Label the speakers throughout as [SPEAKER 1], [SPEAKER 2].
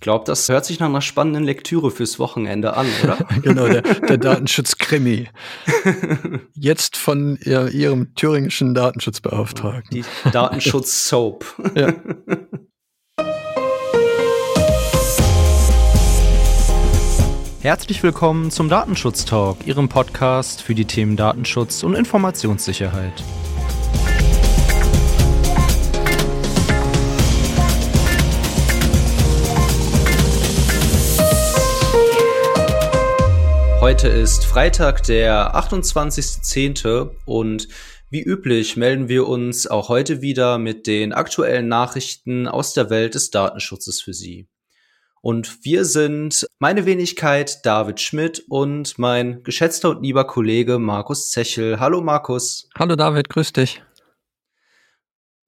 [SPEAKER 1] Ich glaube, das hört sich nach einer spannenden Lektüre fürs Wochenende an, oder?
[SPEAKER 2] genau, der, der Datenschutz-Krimi. Jetzt von ihr, Ihrem thüringischen Datenschutzbeauftragten.
[SPEAKER 1] Die Datenschutz-Soap. ja. Herzlich willkommen zum Datenschutz Talk, Ihrem Podcast für die Themen Datenschutz und Informationssicherheit. Heute ist Freitag, der 28.10. und wie üblich melden wir uns auch heute wieder mit den aktuellen Nachrichten aus der Welt des Datenschutzes für Sie. Und wir sind meine Wenigkeit David Schmidt und mein geschätzter und lieber Kollege Markus Zechel. Hallo Markus.
[SPEAKER 2] Hallo David, grüß dich.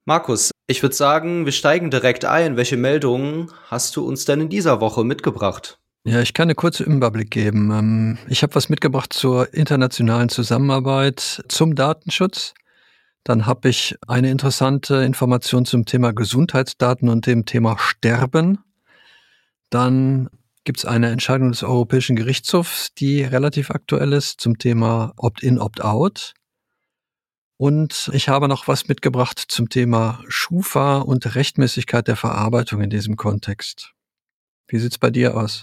[SPEAKER 1] Markus, ich würde sagen, wir steigen direkt ein. Welche Meldungen hast du uns denn in dieser Woche mitgebracht?
[SPEAKER 2] Ja, ich kann eine kurze Überblick geben. Ähm, ich habe was mitgebracht zur internationalen Zusammenarbeit zum Datenschutz. Dann habe ich eine interessante Information zum Thema Gesundheitsdaten und dem Thema Sterben. Dann gibt es eine Entscheidung des Europäischen Gerichtshofs, die relativ aktuell ist zum Thema Opt-in, Opt-out. Und ich habe noch was mitgebracht zum Thema Schufa und Rechtmäßigkeit der Verarbeitung in diesem Kontext. Wie sieht's bei dir aus?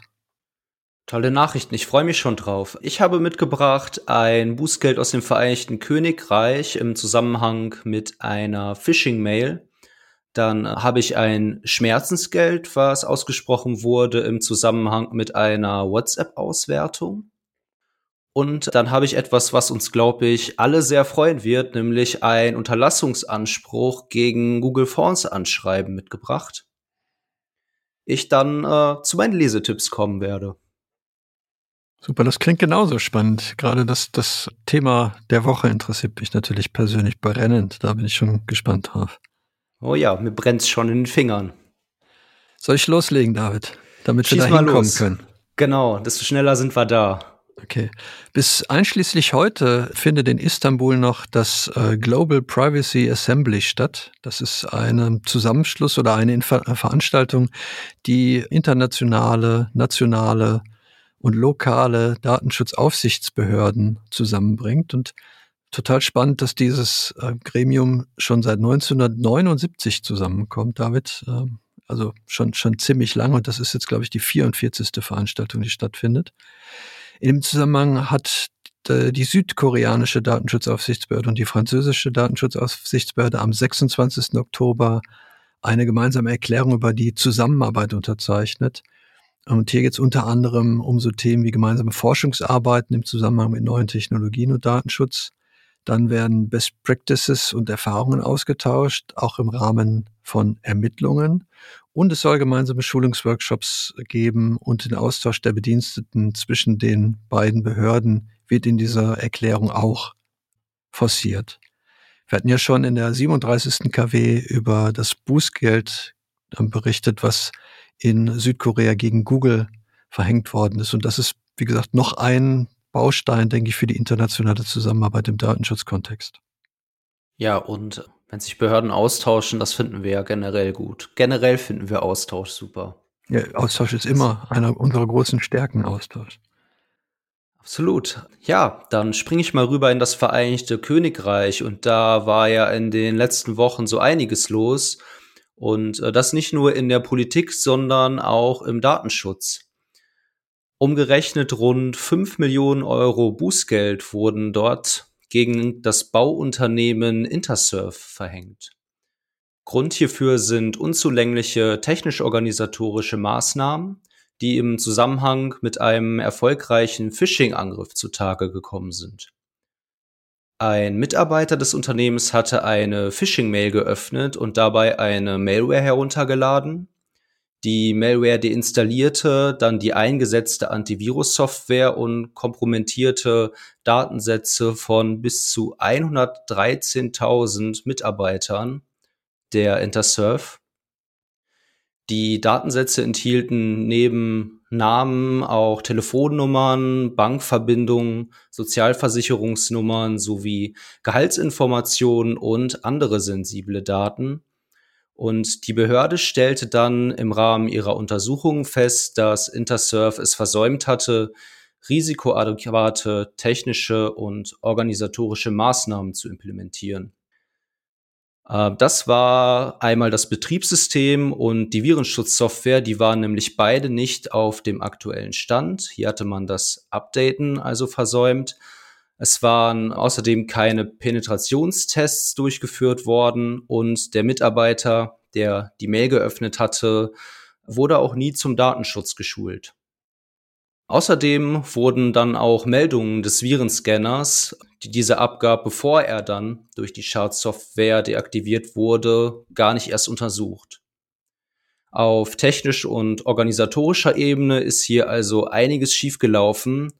[SPEAKER 1] Tolle Nachrichten, ich freue mich schon drauf. Ich habe mitgebracht ein Bußgeld aus dem Vereinigten Königreich im Zusammenhang mit einer Phishing-Mail. Dann habe ich ein Schmerzensgeld, was ausgesprochen wurde im Zusammenhang mit einer WhatsApp-Auswertung. Und dann habe ich etwas, was uns, glaube ich, alle sehr freuen wird, nämlich ein Unterlassungsanspruch gegen Google Fonds Anschreiben mitgebracht. Ich dann äh, zu meinen Lesetipps kommen werde.
[SPEAKER 2] Super, das klingt genauso spannend. Gerade das, das Thema der Woche interessiert mich natürlich persönlich brennend. Da bin ich schon gespannt drauf.
[SPEAKER 1] Oh ja, mir brennt's schon in den Fingern.
[SPEAKER 2] Soll ich loslegen, David? Damit Schieß wir da hinkommen können.
[SPEAKER 1] Genau, desto schneller sind wir da.
[SPEAKER 2] Okay. Bis einschließlich heute findet in Istanbul noch das äh, Global Privacy Assembly statt. Das ist ein Zusammenschluss oder eine Infer Veranstaltung, die internationale, nationale und lokale Datenschutzaufsichtsbehörden zusammenbringt. Und total spannend, dass dieses äh, Gremium schon seit 1979 zusammenkommt, David. Äh, also schon, schon ziemlich lange. Und das ist jetzt, glaube ich, die 44. Veranstaltung, die stattfindet. In dem Zusammenhang hat die südkoreanische Datenschutzaufsichtsbehörde und die französische Datenschutzaufsichtsbehörde am 26. Oktober eine gemeinsame Erklärung über die Zusammenarbeit unterzeichnet. Und hier geht es unter anderem um so Themen wie gemeinsame Forschungsarbeiten im Zusammenhang mit neuen Technologien und Datenschutz. Dann werden Best Practices und Erfahrungen ausgetauscht, auch im Rahmen von Ermittlungen. Und es soll gemeinsame Schulungsworkshops geben und den Austausch der Bediensteten zwischen den beiden Behörden wird in dieser Erklärung auch forciert. Wir hatten ja schon in der 37. KW über das Bußgeld berichtet, was in Südkorea gegen Google verhängt worden ist. Und das ist, wie gesagt, noch ein Baustein, denke ich, für die internationale Zusammenarbeit im Datenschutzkontext.
[SPEAKER 1] Ja, und wenn sich Behörden austauschen, das finden wir ja generell gut. Generell finden wir Austausch super.
[SPEAKER 2] Ja, Austausch ist immer einer unserer großen Stärken, Austausch.
[SPEAKER 1] Absolut. Ja, dann springe ich mal rüber in das Vereinigte Königreich und da war ja in den letzten Wochen so einiges los. Und äh, das nicht nur in der Politik, sondern auch im Datenschutz. Umgerechnet rund 5 Millionen Euro Bußgeld wurden dort gegen das Bauunternehmen Intersurf verhängt. Grund hierfür sind unzulängliche technisch-organisatorische Maßnahmen, die im Zusammenhang mit einem erfolgreichen Phishing-Angriff zutage gekommen sind. Ein Mitarbeiter des Unternehmens hatte eine Phishing-Mail geöffnet und dabei eine Malware heruntergeladen. Die Malware deinstallierte dann die eingesetzte Antivirus-Software und kompromittierte Datensätze von bis zu 113.000 Mitarbeitern der Intersurf. Die Datensätze enthielten neben Namen, auch Telefonnummern, Bankverbindungen, Sozialversicherungsnummern sowie Gehaltsinformationen und andere sensible Daten. Und die Behörde stellte dann im Rahmen ihrer Untersuchungen fest, dass Intersurf es versäumt hatte, risikoadäquate technische und organisatorische Maßnahmen zu implementieren. Äh, das war einmal das Betriebssystem und die Virenschutzsoftware, die waren nämlich beide nicht auf dem aktuellen Stand. Hier hatte man das Updaten also versäumt. Es waren außerdem keine Penetrationstests durchgeführt worden und der Mitarbeiter, der die Mail geöffnet hatte, wurde auch nie zum Datenschutz geschult. Außerdem wurden dann auch Meldungen des Virenscanners, die diese abgab, bevor er dann durch die Schadsoftware deaktiviert wurde, gar nicht erst untersucht. Auf technisch und organisatorischer Ebene ist hier also einiges schiefgelaufen,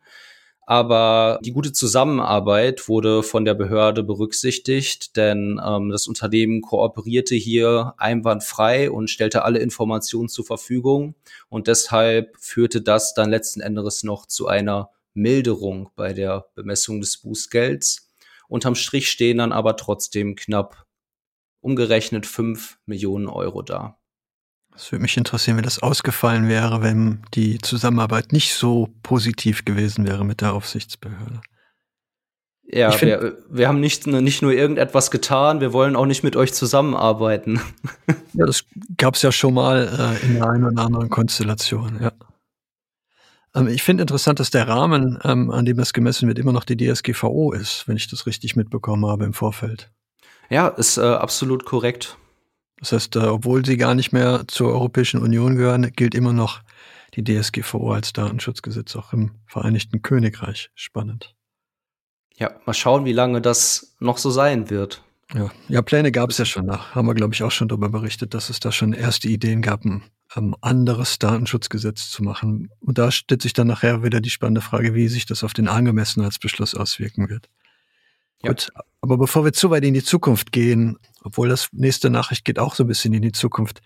[SPEAKER 1] aber die gute Zusammenarbeit wurde von der Behörde berücksichtigt, denn ähm, das Unternehmen kooperierte hier einwandfrei und stellte alle Informationen zur Verfügung. Und deshalb führte das dann letzten Endes noch zu einer Milderung bei der Bemessung des Bußgelds. Unterm Strich stehen dann aber trotzdem knapp umgerechnet fünf Millionen Euro da.
[SPEAKER 2] Es würde mich interessieren, wie das ausgefallen wäre, wenn die Zusammenarbeit nicht so positiv gewesen wäre mit der Aufsichtsbehörde.
[SPEAKER 1] Ja, wir, wir haben nicht, nicht nur irgendetwas getan, wir wollen auch nicht mit euch zusammenarbeiten.
[SPEAKER 2] ja, das gab es ja schon mal äh, in der einen oder anderen Konstellation, ja. Ähm, ich finde interessant, dass der Rahmen, ähm, an dem das gemessen wird, immer noch die DSGVO ist, wenn ich das richtig mitbekommen habe im Vorfeld.
[SPEAKER 1] Ja, ist äh, absolut korrekt.
[SPEAKER 2] Das heißt, äh, obwohl sie gar nicht mehr zur Europäischen Union gehören, gilt immer noch die DSGVO als Datenschutzgesetz auch im Vereinigten Königreich. Spannend.
[SPEAKER 1] Ja, mal schauen, wie lange das noch so sein wird.
[SPEAKER 2] Ja, ja Pläne gab es ja schon. Da haben wir, glaube ich, auch schon darüber berichtet, dass es da schon erste Ideen gab, ein ähm, anderes Datenschutzgesetz zu machen. Und da stellt sich dann nachher wieder die spannende Frage, wie sich das auf den Angemessenheitsbeschluss auswirken wird. Ja. Gut, aber bevor wir zu weit in die Zukunft gehen, obwohl das nächste Nachricht geht auch so ein bisschen in die Zukunft.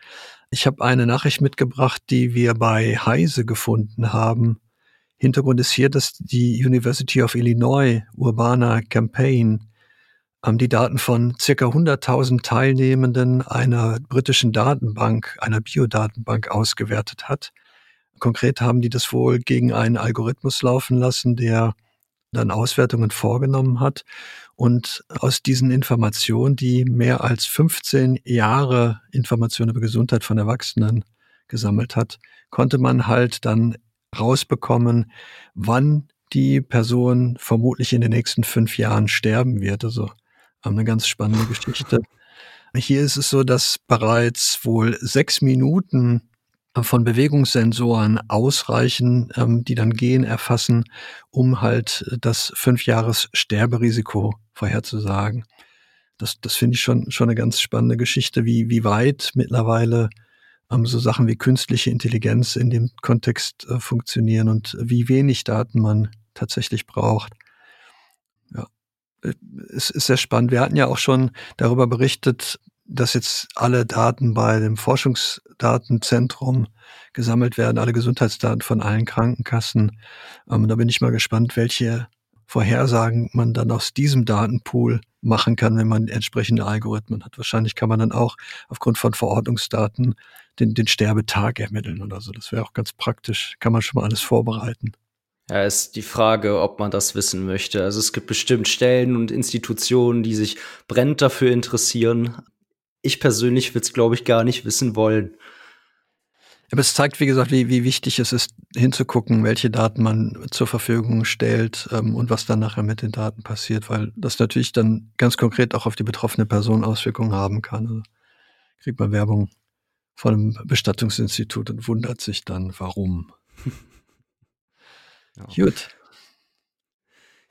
[SPEAKER 2] Ich habe eine Nachricht mitgebracht, die wir bei Heise gefunden haben. Hintergrund ist hier, dass die University of Illinois Urbana Campaign ähm, die Daten von circa 100.000 Teilnehmenden einer britischen Datenbank, einer Biodatenbank ausgewertet hat. Konkret haben die das wohl gegen einen Algorithmus laufen lassen, der dann Auswertungen vorgenommen hat und aus diesen Informationen, die mehr als 15 Jahre Informationen über Gesundheit von Erwachsenen gesammelt hat, konnte man halt dann rausbekommen, wann die Person vermutlich in den nächsten fünf Jahren sterben wird. Also eine ganz spannende Geschichte. Hier ist es so, dass bereits wohl sechs Minuten von Bewegungssensoren ausreichen, ähm, die dann Gen erfassen, um halt das fünf Jahres Sterberisiko vorherzusagen. Das, das finde ich schon, schon eine ganz spannende Geschichte, wie, wie weit mittlerweile ähm, so Sachen wie künstliche Intelligenz in dem Kontext äh, funktionieren und wie wenig Daten man tatsächlich braucht. Ja, äh, es ist sehr spannend. Wir hatten ja auch schon darüber berichtet, dass jetzt alle Daten bei dem Forschungsdatenzentrum gesammelt werden, alle Gesundheitsdaten von allen Krankenkassen. Ähm, da bin ich mal gespannt, welche Vorhersagen man dann aus diesem Datenpool machen kann, wenn man entsprechende Algorithmen hat. Wahrscheinlich kann man dann auch aufgrund von Verordnungsdaten den, den Sterbetag ermitteln oder so. Das wäre auch ganz praktisch. Kann man schon mal alles vorbereiten.
[SPEAKER 1] Ja, ist die Frage, ob man das wissen möchte. Also es gibt bestimmt Stellen und Institutionen, die sich brennend dafür interessieren ich persönlich würde es, glaube ich, gar nicht wissen wollen.
[SPEAKER 2] Aber es zeigt, wie gesagt, wie, wie wichtig es ist, hinzugucken, welche Daten man zur Verfügung stellt ähm, und was dann nachher mit den Daten passiert, weil das natürlich dann ganz konkret auch auf die betroffene Person Auswirkungen haben kann. Also kriegt man Werbung von einem Bestattungsinstitut und wundert sich dann, warum.
[SPEAKER 1] ja. Gut.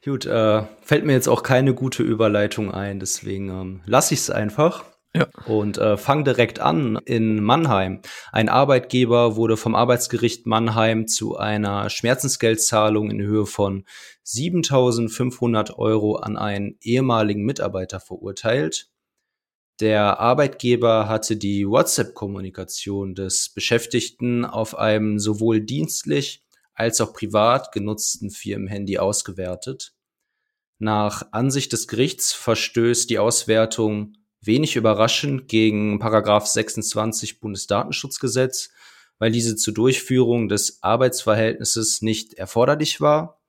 [SPEAKER 1] Gut, äh, fällt mir jetzt auch keine gute Überleitung ein, deswegen ähm, lasse ich es einfach. Ja. Und äh, fang direkt an in Mannheim. Ein Arbeitgeber wurde vom Arbeitsgericht Mannheim zu einer Schmerzensgeldzahlung in Höhe von 7.500 Euro an einen ehemaligen Mitarbeiter verurteilt. Der Arbeitgeber hatte die WhatsApp-Kommunikation des Beschäftigten auf einem sowohl dienstlich als auch privat genutzten Firmenhandy ausgewertet. Nach Ansicht des Gerichts verstößt die Auswertung wenig überraschend gegen Paragraph 26 Bundesdatenschutzgesetz, weil diese zur Durchführung des Arbeitsverhältnisses nicht erforderlich war.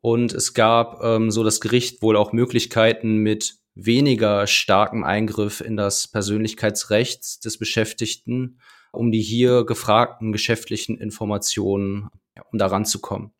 [SPEAKER 1] Und es gab ähm, so das Gericht wohl auch Möglichkeiten mit weniger starkem Eingriff in das Persönlichkeitsrecht des Beschäftigten, um die hier gefragten geschäftlichen Informationen, ja, um daran zu kommen.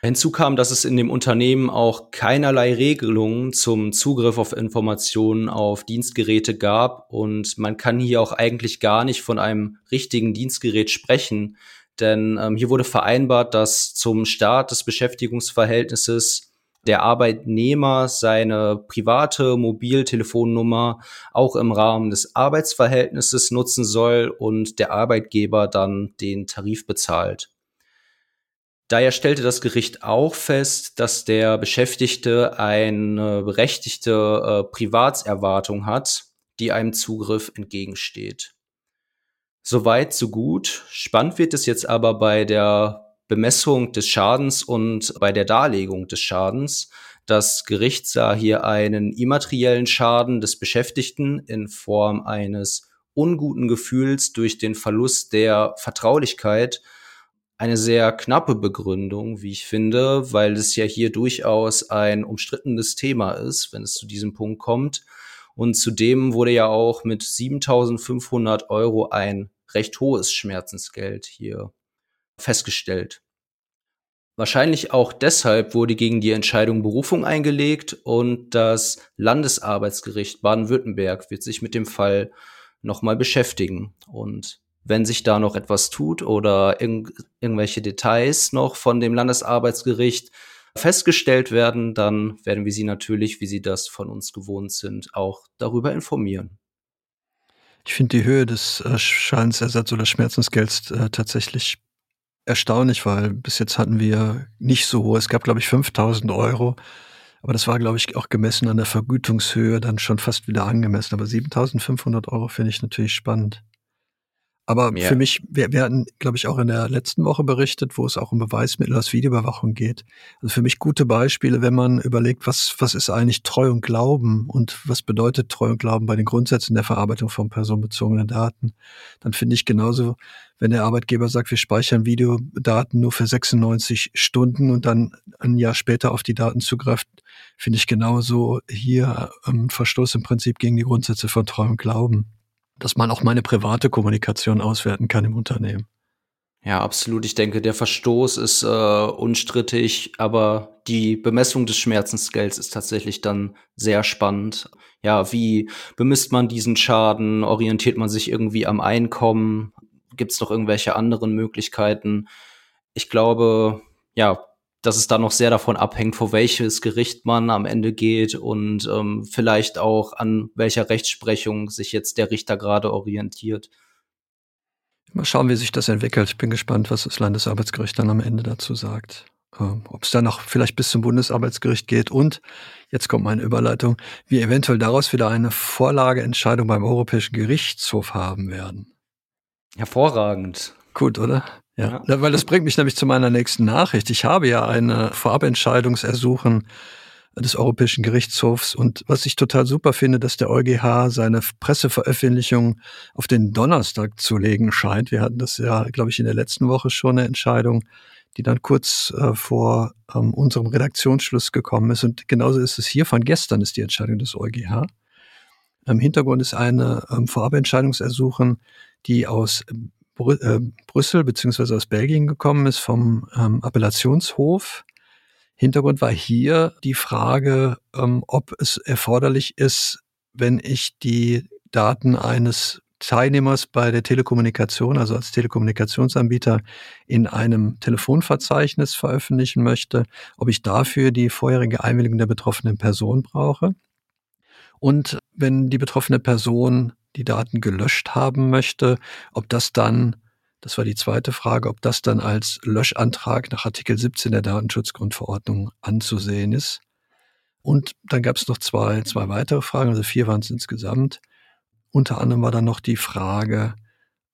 [SPEAKER 1] Hinzu kam, dass es in dem Unternehmen auch keinerlei Regelungen zum Zugriff auf Informationen auf Dienstgeräte gab und man kann hier auch eigentlich gar nicht von einem richtigen Dienstgerät sprechen, denn ähm, hier wurde vereinbart, dass zum Start des Beschäftigungsverhältnisses der Arbeitnehmer seine private Mobiltelefonnummer auch im Rahmen des Arbeitsverhältnisses nutzen soll und der Arbeitgeber dann den Tarif bezahlt. Daher stellte das Gericht auch fest, dass der Beschäftigte eine berechtigte äh, Privatserwartung hat, die einem Zugriff entgegensteht. Soweit, so gut. Spannend wird es jetzt aber bei der Bemessung des Schadens und bei der Darlegung des Schadens. Das Gericht sah hier einen immateriellen Schaden des Beschäftigten in Form eines unguten Gefühls durch den Verlust der Vertraulichkeit eine sehr knappe Begründung, wie ich finde, weil es ja hier durchaus ein umstrittenes Thema ist, wenn es zu diesem Punkt kommt. Und zudem wurde ja auch mit 7500 Euro ein recht hohes Schmerzensgeld hier festgestellt. Wahrscheinlich auch deshalb wurde gegen die Entscheidung Berufung eingelegt und das Landesarbeitsgericht Baden-Württemberg wird sich mit dem Fall nochmal beschäftigen. Und wenn sich da noch etwas tut oder irg irgendwelche Details noch von dem Landesarbeitsgericht festgestellt werden, dann werden wir Sie natürlich, wie Sie das von uns gewohnt sind, auch darüber informieren.
[SPEAKER 2] Ich finde die Höhe des äh, oder Schmerzensgelds äh, tatsächlich erstaunlich, weil bis jetzt hatten wir nicht so hohe. Es gab, glaube ich, 5000 Euro. Aber das war, glaube ich, auch gemessen an der Vergütungshöhe dann schon fast wieder angemessen. Aber 7500 Euro finde ich natürlich spannend. Aber ja. für mich, wir, wir hatten, glaube ich, auch in der letzten Woche berichtet, wo es auch um Beweismittel aus Videoüberwachung geht. Also für mich gute Beispiele, wenn man überlegt, was, was ist eigentlich Treu und Glauben und was bedeutet Treu und Glauben bei den Grundsätzen der Verarbeitung von personenbezogenen Daten. Dann finde ich genauso, wenn der Arbeitgeber sagt, wir speichern Videodaten nur für 96 Stunden und dann ein Jahr später auf die Daten zugreift, finde ich genauso hier ähm, Verstoß im Prinzip gegen die Grundsätze von Treu und Glauben dass man auch meine private Kommunikation auswerten kann im Unternehmen.
[SPEAKER 1] Ja, absolut. Ich denke, der Verstoß ist äh, unstrittig, aber die Bemessung des Schmerzensgelds ist tatsächlich dann sehr spannend. Ja, wie bemisst man diesen Schaden? Orientiert man sich irgendwie am Einkommen? Gibt es noch irgendwelche anderen Möglichkeiten? Ich glaube, ja, dass es da noch sehr davon abhängt, vor welches Gericht man am Ende geht und ähm, vielleicht auch an welcher Rechtsprechung sich jetzt der Richter gerade orientiert.
[SPEAKER 2] Mal schauen, wie sich das entwickelt. Ich bin gespannt, was das Landesarbeitsgericht dann am Ende dazu sagt. Ähm, Ob es dann noch vielleicht bis zum Bundesarbeitsgericht geht und, jetzt kommt meine Überleitung, wir eventuell daraus wieder eine Vorlageentscheidung beim Europäischen Gerichtshof haben werden.
[SPEAKER 1] Hervorragend.
[SPEAKER 2] Gut, oder? Ja, ja, weil das bringt mich nämlich zu meiner nächsten Nachricht. Ich habe ja eine Vorabentscheidungsersuchen des Europäischen Gerichtshofs und was ich total super finde, dass der EuGH seine Presseveröffentlichung auf den Donnerstag zu legen scheint. Wir hatten das ja, glaube ich, in der letzten Woche schon eine Entscheidung, die dann kurz äh, vor ähm, unserem Redaktionsschluss gekommen ist. Und genauso ist es hier. Von gestern ist die Entscheidung des EuGH. Im Hintergrund ist eine ähm, Vorabentscheidungsersuchen, die aus Brü äh, Brüssel beziehungsweise aus Belgien gekommen ist vom ähm, Appellationshof. Hintergrund war hier die Frage, ähm, ob es erforderlich ist, wenn ich die Daten eines Teilnehmers bei der Telekommunikation, also als Telekommunikationsanbieter, in einem Telefonverzeichnis veröffentlichen möchte, ob ich dafür die vorherige Einwilligung der betroffenen Person brauche. Und wenn die betroffene Person die Daten gelöscht haben möchte, ob das dann, das war die zweite Frage, ob das dann als Löschantrag nach Artikel 17 der Datenschutzgrundverordnung anzusehen ist. Und dann gab es noch zwei, zwei weitere Fragen, also vier waren es insgesamt. Unter anderem war dann noch die Frage,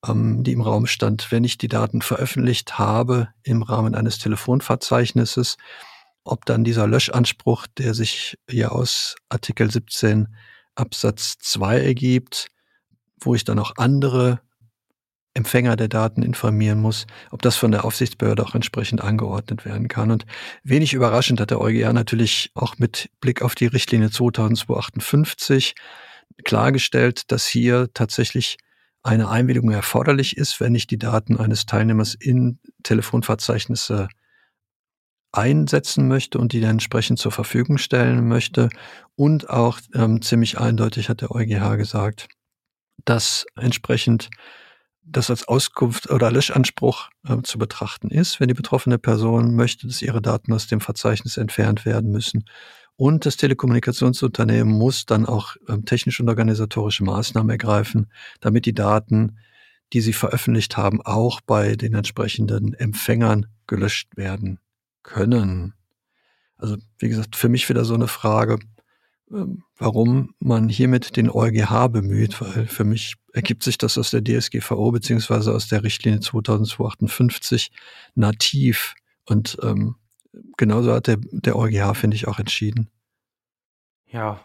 [SPEAKER 2] ähm, die im Raum stand, wenn ich die Daten veröffentlicht habe im Rahmen eines Telefonverzeichnisses, ob dann dieser Löschanspruch, der sich hier aus Artikel 17 Absatz 2 ergibt, wo ich dann auch andere Empfänger der Daten informieren muss, ob das von der Aufsichtsbehörde auch entsprechend angeordnet werden kann. Und wenig überraschend hat der EuGH natürlich auch mit Blick auf die Richtlinie 2258 klargestellt, dass hier tatsächlich eine Einwilligung erforderlich ist, wenn ich die Daten eines Teilnehmers in Telefonverzeichnisse einsetzen möchte und die dann entsprechend zur Verfügung stellen möchte. Und auch ähm, ziemlich eindeutig hat der EuGH gesagt, dass entsprechend das als Auskunft oder Löschanspruch äh, zu betrachten ist, wenn die betroffene Person möchte, dass ihre Daten aus dem Verzeichnis entfernt werden müssen. Und das Telekommunikationsunternehmen muss dann auch ähm, technische und organisatorische Maßnahmen ergreifen, damit die Daten, die sie veröffentlicht haben, auch bei den entsprechenden Empfängern gelöscht werden können. Also wie gesagt, für mich wieder so eine Frage, warum man hiermit den EuGH bemüht, weil für mich ergibt sich das aus der DSGVO beziehungsweise aus der Richtlinie 2258 nativ. Und ähm, genauso hat der, der EuGH, finde ich, auch entschieden.
[SPEAKER 1] Ja,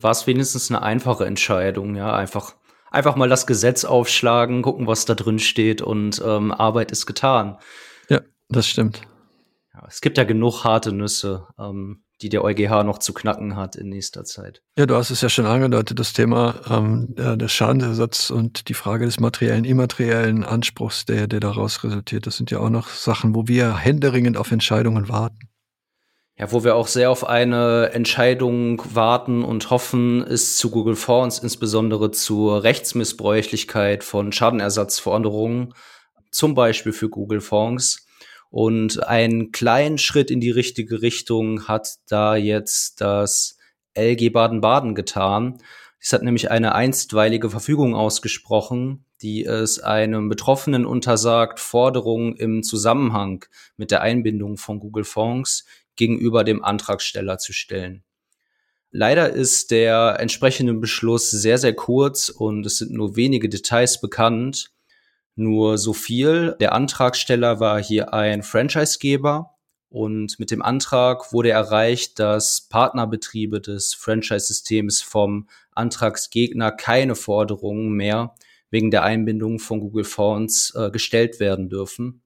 [SPEAKER 1] war es wenigstens eine einfache Entscheidung, ja, einfach, einfach mal das Gesetz aufschlagen, gucken, was da drin steht und ähm, Arbeit ist getan.
[SPEAKER 2] Ja, das stimmt.
[SPEAKER 1] Ja, es gibt ja genug harte Nüsse. Ähm, die der EuGH noch zu knacken hat in nächster Zeit.
[SPEAKER 2] Ja, du hast es ja schon angedeutet, das Thema ähm, der Schadensersatz und die Frage des materiellen, immateriellen Anspruchs, der, der daraus resultiert. Das sind ja auch noch Sachen, wo wir händeringend auf Entscheidungen warten.
[SPEAKER 1] Ja, wo wir auch sehr auf eine Entscheidung warten und hoffen, ist zu Google Fonds, insbesondere zur Rechtsmissbräuchlichkeit von Schadenersatzforderungen, zum Beispiel für Google Fonds. Und einen kleinen Schritt in die richtige Richtung hat da jetzt das LG Baden-Baden getan. Es hat nämlich eine einstweilige Verfügung ausgesprochen, die es einem Betroffenen untersagt, Forderungen im Zusammenhang mit der Einbindung von Google Fonds gegenüber dem Antragsteller zu stellen. Leider ist der entsprechende Beschluss sehr, sehr kurz und es sind nur wenige Details bekannt. Nur so viel. Der Antragsteller war hier ein Franchisegeber und mit dem Antrag wurde erreicht, dass Partnerbetriebe des Franchise-Systems vom Antragsgegner keine Forderungen mehr wegen der Einbindung von Google Fonts äh, gestellt werden dürfen.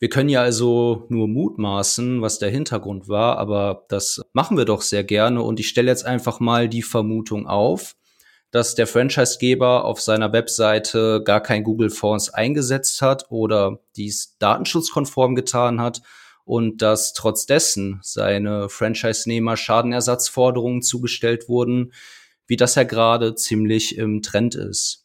[SPEAKER 1] Wir können ja also nur mutmaßen, was der Hintergrund war, aber das machen wir doch sehr gerne und ich stelle jetzt einfach mal die Vermutung auf, dass der Franchisegeber auf seiner Webseite gar kein Google Fonts eingesetzt hat oder dies datenschutzkonform getan hat und dass trotz dessen seine Franchise-Nehmer Schadenersatzforderungen zugestellt wurden, wie das ja gerade ziemlich im Trend ist.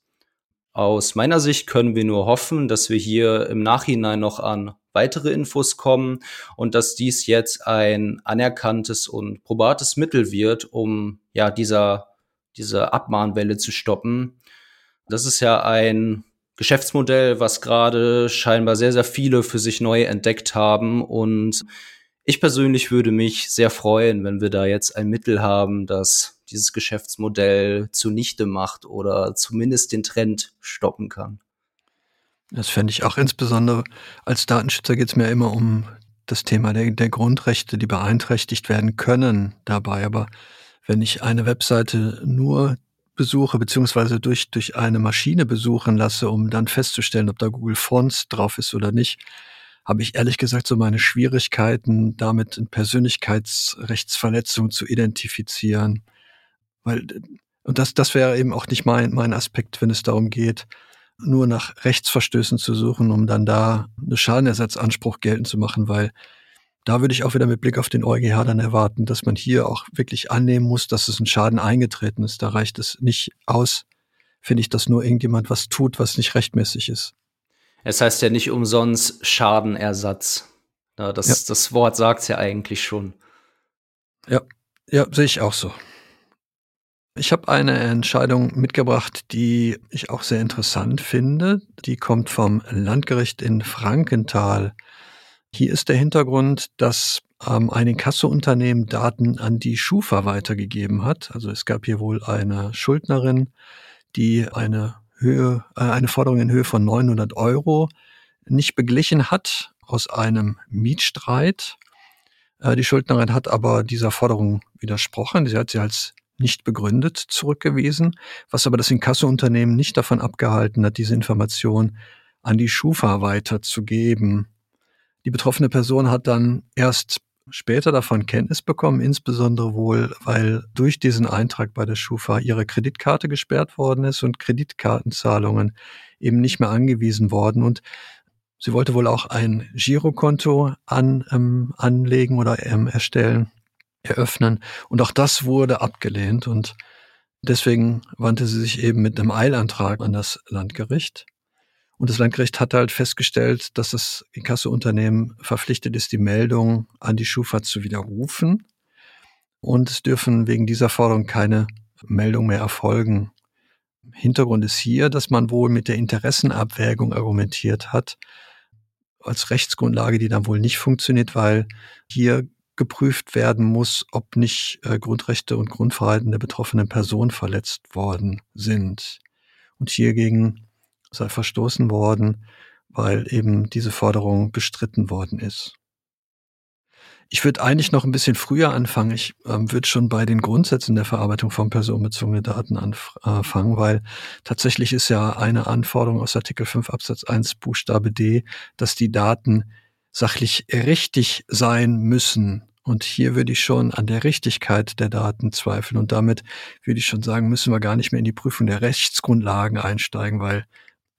[SPEAKER 1] Aus meiner Sicht können wir nur hoffen, dass wir hier im Nachhinein noch an weitere Infos kommen und dass dies jetzt ein anerkanntes und probates Mittel wird, um ja dieser diese Abmahnwelle zu stoppen. Das ist ja ein Geschäftsmodell, was gerade scheinbar sehr, sehr viele für sich neu entdeckt haben. Und ich persönlich würde mich sehr freuen, wenn wir da jetzt ein Mittel haben, das dieses Geschäftsmodell zunichte macht oder zumindest den Trend stoppen kann.
[SPEAKER 2] Das fände ich auch insbesondere als Datenschützer geht es mir immer um das Thema der, der Grundrechte, die beeinträchtigt werden können dabei. Aber wenn ich eine Webseite nur besuche, beziehungsweise durch, durch eine Maschine besuchen lasse, um dann festzustellen, ob da Google Fonts drauf ist oder nicht, habe ich ehrlich gesagt so meine Schwierigkeiten, damit eine Persönlichkeitsrechtsverletzung zu identifizieren. Weil, und das, das wäre eben auch nicht mein, mein Aspekt, wenn es darum geht, nur nach Rechtsverstößen zu suchen, um dann da einen Schadenersatzanspruch geltend zu machen, weil da würde ich auch wieder mit Blick auf den EuGH dann erwarten, dass man hier auch wirklich annehmen muss, dass es ein Schaden eingetreten ist. Da reicht es nicht aus, finde ich, dass nur irgendjemand was tut, was nicht rechtmäßig ist.
[SPEAKER 1] Es heißt ja nicht umsonst Schadenersatz. Ja, das, ja. das Wort sagt es ja eigentlich schon.
[SPEAKER 2] Ja, ja, sehe ich auch so. Ich habe eine Entscheidung mitgebracht, die ich auch sehr interessant finde. Die kommt vom Landgericht in Frankenthal. Hier ist der Hintergrund, dass ähm, ein Inkassounternehmen Daten an die Schufa weitergegeben hat. Also es gab hier wohl eine Schuldnerin, die eine Höhe, äh, eine Forderung in Höhe von 900 Euro nicht beglichen hat aus einem Mietstreit. Äh, die Schuldnerin hat aber dieser Forderung widersprochen. Sie hat sie als nicht begründet zurückgewiesen, was aber das Inkassounternehmen nicht davon abgehalten hat, diese Information an die Schufa weiterzugeben. Die betroffene Person hat dann erst später davon Kenntnis bekommen, insbesondere wohl, weil durch diesen Eintrag bei der Schufa ihre Kreditkarte gesperrt worden ist und Kreditkartenzahlungen eben nicht mehr angewiesen worden. Und sie wollte wohl auch ein Girokonto an, ähm, anlegen oder ähm, erstellen, eröffnen. Und auch das wurde abgelehnt. Und deswegen wandte sie sich eben mit einem Eilantrag an das Landgericht. Und das Landgericht hat halt festgestellt, dass das Inkassounternehmen verpflichtet ist, die Meldung an die Schufa zu widerrufen. Und es dürfen wegen dieser Forderung keine Meldung mehr erfolgen. Hintergrund ist hier, dass man wohl mit der Interessenabwägung argumentiert hat, als Rechtsgrundlage, die dann wohl nicht funktioniert, weil hier geprüft werden muss, ob nicht äh, Grundrechte und Grundfreiheiten der betroffenen Person verletzt worden sind. Und hiergegen sei verstoßen worden, weil eben diese Forderung bestritten worden ist. Ich würde eigentlich noch ein bisschen früher anfangen. Ich ähm, würde schon bei den Grundsätzen der Verarbeitung von personenbezogenen Daten anfangen, weil tatsächlich ist ja eine Anforderung aus Artikel 5 Absatz 1 Buchstabe D, dass die Daten sachlich richtig sein müssen. Und hier würde ich schon an der Richtigkeit der Daten zweifeln. Und damit würde ich schon sagen, müssen wir gar nicht mehr in die Prüfung der Rechtsgrundlagen einsteigen, weil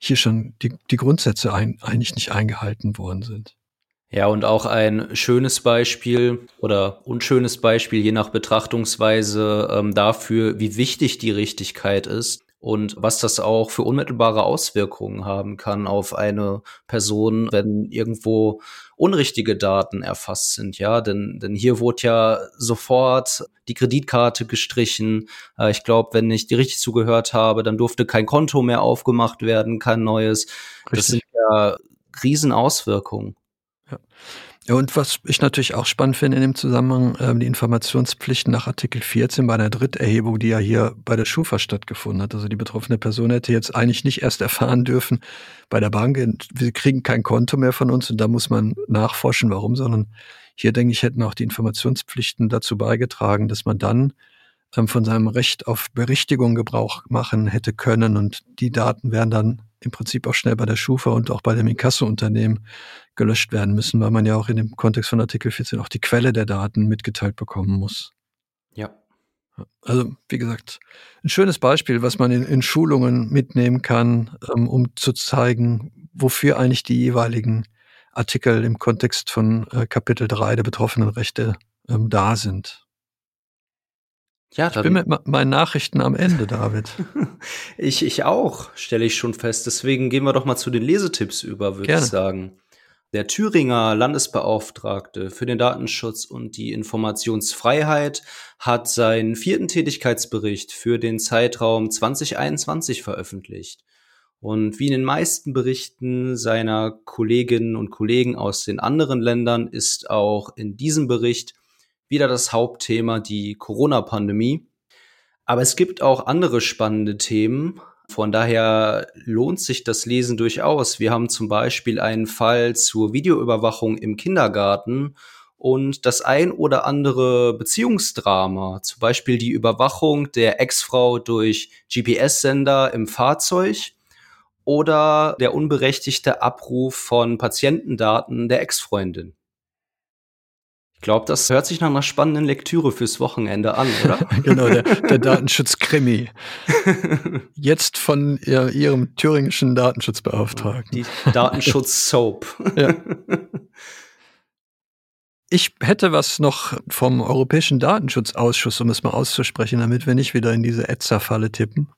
[SPEAKER 2] hier schon die, die Grundsätze ein, eigentlich nicht eingehalten worden sind.
[SPEAKER 1] Ja, und auch ein schönes Beispiel oder unschönes Beispiel, je nach Betrachtungsweise ähm, dafür, wie wichtig die Richtigkeit ist und was das auch für unmittelbare Auswirkungen haben kann auf eine Person, wenn irgendwo unrichtige Daten erfasst sind, ja, denn, denn hier wurde ja sofort die Kreditkarte gestrichen. Äh, ich glaube, wenn ich die richtig zugehört habe, dann durfte kein Konto mehr aufgemacht werden, kein neues. Richtig. Das sind ja Riesenauswirkungen.
[SPEAKER 2] Ja. Und was ich natürlich auch spannend finde in dem Zusammenhang, äh, die Informationspflichten nach Artikel 14 bei einer Dritterhebung, die ja hier bei der Schufa stattgefunden hat. Also die betroffene Person hätte jetzt eigentlich nicht erst erfahren dürfen bei der Bank, wir kriegen kein Konto mehr von uns und da muss man nachforschen, warum, sondern hier denke ich, hätten auch die Informationspflichten dazu beigetragen, dass man dann ähm, von seinem Recht auf Berichtigung Gebrauch machen hätte können und die Daten wären dann im Prinzip auch schnell bei der Schufa und auch bei dem Inkasso-Unternehmen gelöscht werden müssen, weil man ja auch in dem Kontext von Artikel 14 auch die Quelle der Daten mitgeteilt bekommen muss.
[SPEAKER 1] Ja.
[SPEAKER 2] Also, wie gesagt, ein schönes Beispiel, was man in, in Schulungen mitnehmen kann, ähm, um zu zeigen, wofür eigentlich die jeweiligen Artikel im Kontext von äh, Kapitel 3 der betroffenen Rechte ähm, da sind. Ja, ich bin mit meinen Nachrichten am Ende, David.
[SPEAKER 1] ich, ich auch, stelle ich schon fest. Deswegen gehen wir doch mal zu den Lesetipps über, würde ich sagen. Der Thüringer Landesbeauftragte für den Datenschutz und die Informationsfreiheit hat seinen vierten Tätigkeitsbericht für den Zeitraum 2021 veröffentlicht. Und wie in den meisten Berichten seiner Kolleginnen und Kollegen aus den anderen Ländern ist auch in diesem Bericht wieder das Hauptthema, die Corona-Pandemie. Aber es gibt auch andere spannende Themen. Von daher lohnt sich das Lesen durchaus. Wir haben zum Beispiel einen Fall zur Videoüberwachung im Kindergarten und das ein oder andere Beziehungsdrama, zum Beispiel die Überwachung der Ex-Frau durch GPS-Sender im Fahrzeug oder der unberechtigte Abruf von Patientendaten der Ex-Freundin. Ich glaube, das hört sich nach einer spannenden Lektüre fürs Wochenende an, oder?
[SPEAKER 2] genau, der, der Datenschutz-Krimi. Jetzt von ihr, Ihrem thüringischen Datenschutzbeauftragten.
[SPEAKER 1] Die Datenschutz-Soap. ja.
[SPEAKER 2] Ich hätte was noch vom Europäischen Datenschutzausschuss, um es mal auszusprechen, damit wir nicht wieder in diese Etzer-Falle tippen.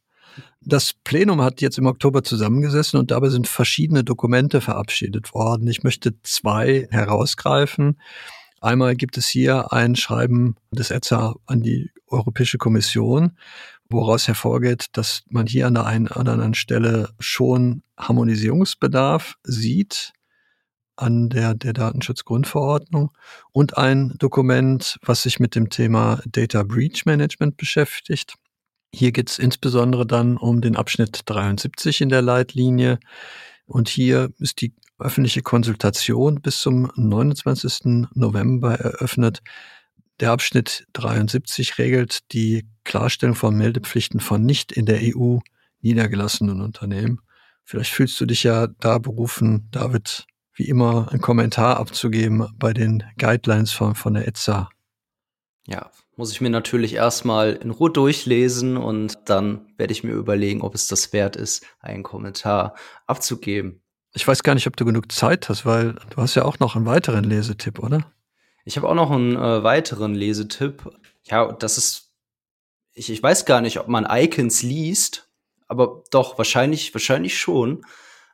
[SPEAKER 2] Das Plenum hat jetzt im Oktober zusammengesessen und dabei sind verschiedene Dokumente verabschiedet worden. Ich möchte zwei herausgreifen. Einmal gibt es hier ein Schreiben des ETSA an die Europäische Kommission, woraus hervorgeht, dass man hier an der einen oder anderen Stelle schon Harmonisierungsbedarf sieht an der, der Datenschutzgrundverordnung und ein Dokument, was sich mit dem Thema Data Breach Management beschäftigt. Hier geht es insbesondere dann um den Abschnitt 73 in der Leitlinie. Und hier ist die öffentliche Konsultation bis zum 29. November eröffnet. Der Abschnitt 73 regelt die Klarstellung von Meldepflichten von nicht in der EU niedergelassenen Unternehmen. Vielleicht fühlst du dich ja da berufen, David, wie immer einen Kommentar abzugeben bei den Guidelines von, von der ETSA.
[SPEAKER 1] Ja, muss ich mir natürlich erstmal in Ruhe durchlesen und dann werde ich mir überlegen, ob es das wert ist, einen Kommentar abzugeben.
[SPEAKER 2] Ich weiß gar nicht, ob du genug Zeit hast, weil du hast ja auch noch einen weiteren Lesetipp, oder?
[SPEAKER 1] Ich habe auch noch einen äh, weiteren Lesetipp. Ja, das ist, ich, ich weiß gar nicht, ob man Icons liest, aber doch, wahrscheinlich, wahrscheinlich schon.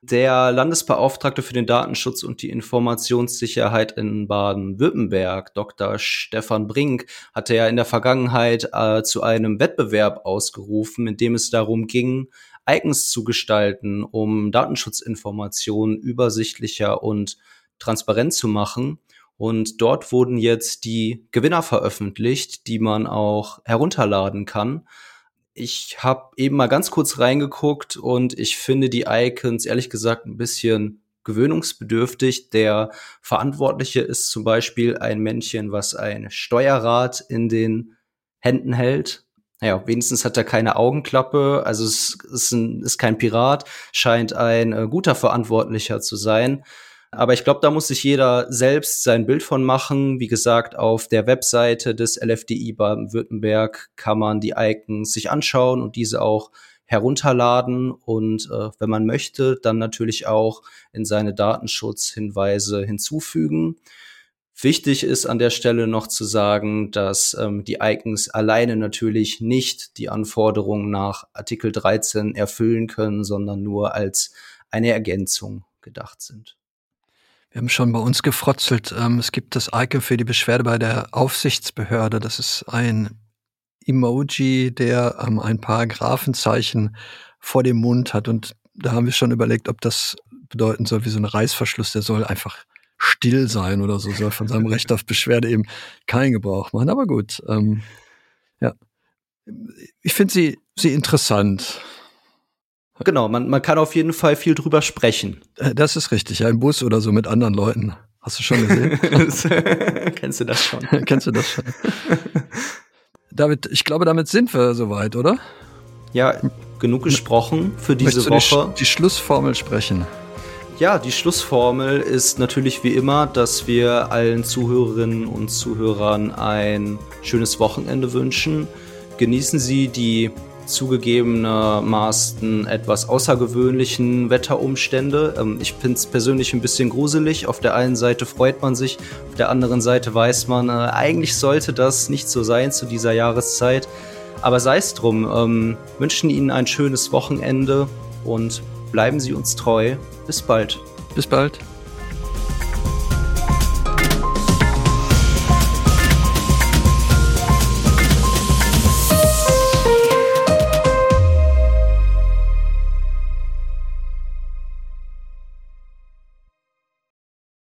[SPEAKER 1] Der Landesbeauftragte für den Datenschutz und die Informationssicherheit in Baden-Württemberg, Dr. Stefan Brink, hatte ja in der Vergangenheit äh, zu einem Wettbewerb ausgerufen, in dem es darum ging, Icons zu gestalten, um Datenschutzinformationen übersichtlicher und transparent zu machen. Und dort wurden jetzt die Gewinner veröffentlicht, die man auch herunterladen kann. Ich habe eben mal ganz kurz reingeguckt und ich finde die Icons ehrlich gesagt ein bisschen gewöhnungsbedürftig. Der Verantwortliche ist zum Beispiel ein Männchen, was ein Steuerrad in den Händen hält. Naja, wenigstens hat er keine Augenklappe, also es ist, ein, ist kein Pirat, scheint ein äh, guter Verantwortlicher zu sein. Aber ich glaube, da muss sich jeder selbst sein Bild von machen. Wie gesagt, auf der Webseite des LFDI Baden-Württemberg kann man die Icons sich anschauen und diese auch herunterladen und äh, wenn man möchte, dann natürlich auch in seine Datenschutzhinweise hinzufügen. Wichtig ist an der Stelle noch zu sagen, dass ähm, die Icons alleine natürlich nicht die Anforderungen nach Artikel 13 erfüllen können, sondern nur als eine Ergänzung gedacht sind.
[SPEAKER 2] Wir haben schon bei uns gefrotzelt. Ähm, es gibt das Icon für die Beschwerde bei der Aufsichtsbehörde. Das ist ein Emoji, der ähm, ein paar Graphenzeichen vor dem Mund hat. Und da haben wir schon überlegt, ob das bedeuten soll wie so ein Reißverschluss. Der soll einfach still sein oder so, soll von seinem Recht auf Beschwerde eben keinen Gebrauch machen. Aber gut, ähm, ja. Ich finde sie, sie interessant.
[SPEAKER 1] Genau, man, man kann auf jeden Fall viel drüber sprechen.
[SPEAKER 2] Äh, das ist richtig, ja, im Bus oder so mit anderen Leuten. Hast du schon gesehen?
[SPEAKER 1] Kennst du das schon?
[SPEAKER 2] Kennst du das schon? David, ich glaube, damit sind wir soweit, oder?
[SPEAKER 1] Ja, genug gesprochen für diese Woche.
[SPEAKER 2] Die, die Schlussformel sprechen.
[SPEAKER 1] Ja, die Schlussformel ist natürlich wie immer, dass wir allen Zuhörerinnen und Zuhörern ein schönes Wochenende wünschen. Genießen Sie die zugegebenermaßen etwas außergewöhnlichen Wetterumstände. Ähm, ich finde es persönlich ein bisschen gruselig. Auf der einen Seite freut man sich, auf der anderen Seite weiß man, äh, eigentlich sollte das nicht so sein zu dieser Jahreszeit. Aber sei es drum, ähm, wünschen Ihnen ein schönes Wochenende und bleiben Sie uns treu. Bis bald.
[SPEAKER 2] Bis bald.